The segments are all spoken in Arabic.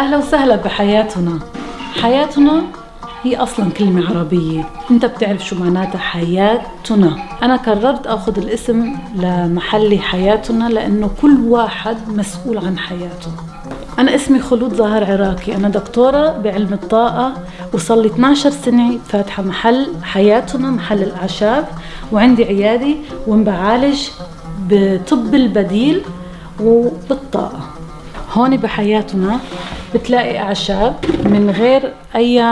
أهلا وسهلا بحياتنا. حياتنا هي أصلا كلمة عربية. أنت بتعرف شو معناتها حياتنا. أنا قررت أخذ الاسم لمحلي حياتنا لأنه كل واحد مسؤول عن حياته. أنا اسمي خلود ظاهر عراقي. أنا دكتورة بعلم الطاقة وصار لي 12 سنة فاتحة محل حياتنا محل الأعشاب وعندي عيادة وبعالج بطب البديل وبالطاقة. هون بحياتنا بتلاقي أعشاب من غير أي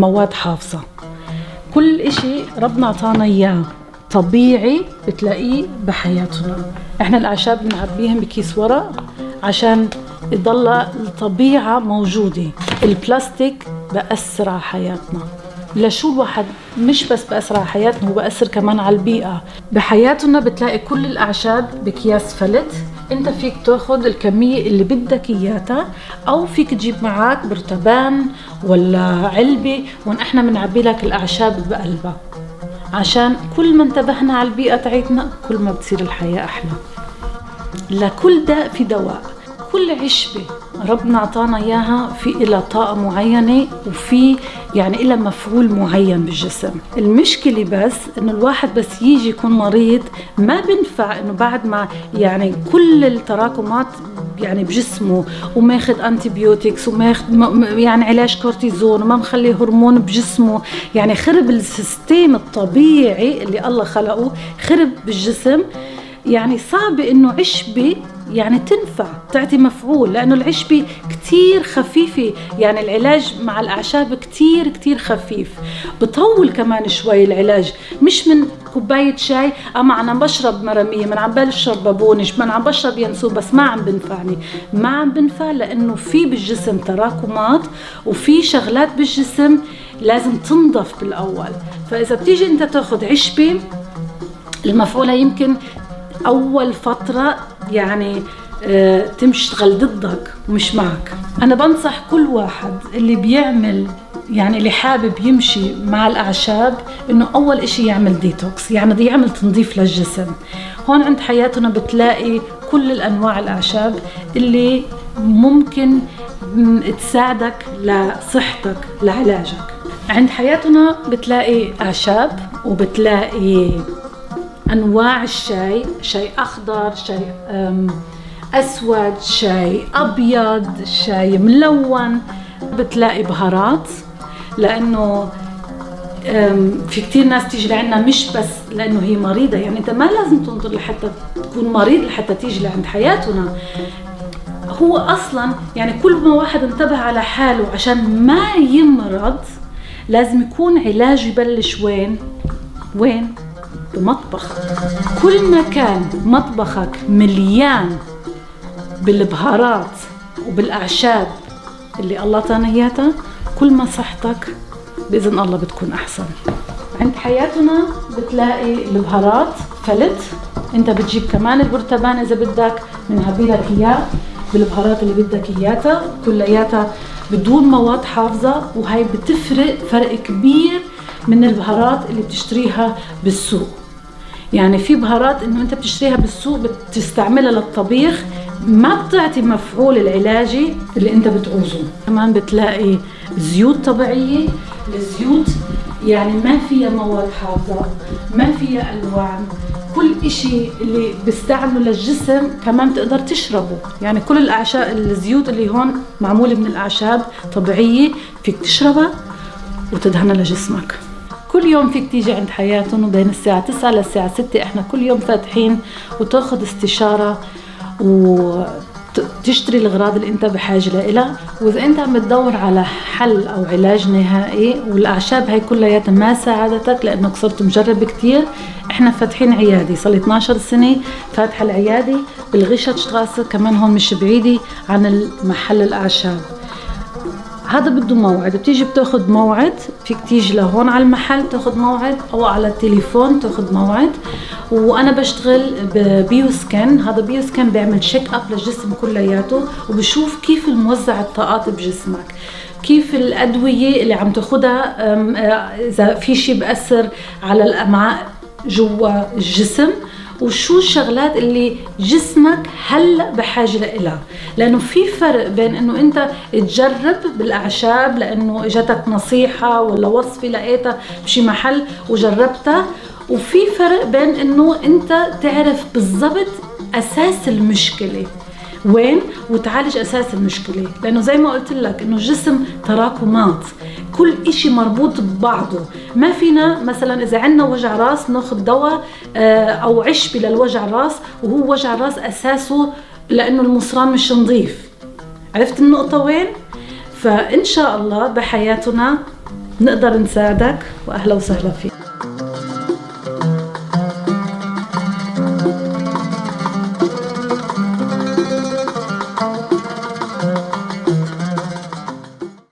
مواد حافظة. كل إشي ربنا عطانا إياه. طبيعي بتلاقيه بحياتنا. إحنا الأعشاب بنعبيهم بكيس ورق عشان يضل الطبيعة موجودة. البلاستيك بأثر على حياتنا. لشو الواحد مش بس بأثر على حياتنا هو بأثر كمان على البيئة. بحياتنا بتلاقي كل الأعشاب بأكياس فلت انت فيك تاخذ الكمية اللي بدك إياها أو فيك تجيب معك برتبان ولا علبة وإن إحنا بنعبي لك الأعشاب بقلبها عشان كل ما انتبهنا على البيئة تاعتنا كل ما بتصير الحياة أحلى. لكل داء في دواء كل عشبة. ربنا أعطانا إياها في إلى طاقة معينة وفي يعني إلى مفعول معين بالجسم. المشكلة بس إنه الواحد بس يجي يكون مريض ما بنفع إنه بعد ما يعني كل التراكمات يعني بجسمه وماخذ antibiotics وماخذ يعني علاج كورتيزون وما مخلي هرمون بجسمه يعني خرب ال system الطبيعي اللي الله خلقه خرب بالجسم. يعني صعب إنه عشبه يعني تنفع تعطي مفعول لأنه العشبه كتير خفيفة يعني العلاج مع الأعشاب كتير كتير خفيف. بطول كمان شوي العلاج مش من كوباية شاي أما أنا بشرب مرميه من عم بشرب بابونج من عم بشرب ينسوب بس ما عم بنفعني. ما عم بنفع لأنه في بالجسم تراكمات وفي شغلات بالجسم لازم تنضف بالأول. فإذا بتيجي أنت تاخذ عشبه المفعولة يمكن أول فترة يعني آه، تمشتغل ضدك ومش معك. أنا بنصح كل واحد اللي بيعمل يعني اللي حابب يمشي مع الأعشاب إنه أول إشي يعمل ديتوكس يعني بده يعمل تنظيف للجسم. هون عند حياتنا بتلاقي كل الأنواع الأعشاب اللي ممكن تساعدك لصحتك لعلاجك. عند حياتنا بتلاقي أعشاب وبتلاقي أنواع الشاي شاي أخضر شاي أسود شاي أبيض شاي ملون. بتلاقي بهارات لأنه في كثير ناس تيجي لعنا مش بس لأنه هي مريضة. يعني أنت ما لازم تنظر لحتى تكون مريض لحتى تيجي لعند حياتنا. هو أصلا يعني كل ما واحد انتبه على حاله عشان ما يمرض لازم يكون علاج يبلش وين؟ وين؟ بمطبخ كل ما كان مطبخك مليان بالبهارات وبالأعشاب اللي الله تانا إياها كل ما صحتك بإذن الله بتكون أحسن. عند حياتنا بتلاقي البهارات فلت. أنت بتجيب كمان البرتبان إذا بدك بنعبي لك إياه. بالبهارات اللي بدك إياها كلياتها بدون مواد حافظة وهي بتفرق فرق كبير من البهارات اللي بتشتريها بالسوق. يعني في بهارات إنه أنت بتشتريها بالسوق بتستعملها للطبيخ ما بتعطي مفعول العلاجي اللي أنت بتعوزه. كمان بتلاقي زيوت طبيعية. الزيوت يعني ما فيها مواد حافظة ما فيها ألوان. كل إشي اللي بيستعمله للجسم كمان تقدر تشربه. يعني كل الأعشاب الزيوت اللي هون معمولة من الأعشاب طبيعية فيك تشربها وتدهنها لجسمك. كل يوم فيك تيجي عند حياتهم بين الساعة 9 للساعة 6 إحنا كل يوم فاتحين وتأخذ استشارة وتشتري الأغراض اللي أنت بحاجة لها. وإذا أنت عم تدور على حل أو علاج نهائي والأعشاب هاي كلياتها ما ساعدتك لأنك صرت مجرب كتير إحنا فاتحين عيادة صار لي 12 سنة فاتحة العيادة بالغشة كمان هون مش بعيدة عن المحل الأعشاب. هذا بده موعد بتيجي بتاخذ موعد فيك تيجي لهون على المحل تاخذ موعد أو على التليفون تاخذ موعد. وأنا بشتغل ب bio scan هذا bio scan بيعمل check up للجسم كلياته وبشوف كيف الموزع الطاقات بجسمك كيف الأدوية اللي عم تاخذها إذا في شيء بأثر على الأمعاء جوا الجسم. وشو الشغلات اللي جسمك هلا بحاجة لها؟ لأنه في فرق بين إنه أنت تجرب بالأعشاب لأنه اجتك نصيحة ولا وصفة لقيتها بشي محل وجربتها. وفي فرق بين إنه أنت تعرف بالضبط أساس المشكلة. وين؟ وتعالج أساس المشكلة. لأنه زي ما قلت لك إنه الجسم تراكمات. كل إشي مربوط ببعضه. ما فينا مثلا إذا عندنا وجع راس ناخذ دواء آه، أو عشبه للوجع الراس وهو وجع راس أساسه لأنه المصران مش نظيف. عرفت النقطة وين؟ فإن شاء الله بحياتنا نقدر نساعدك واهلا وسهلا فيك.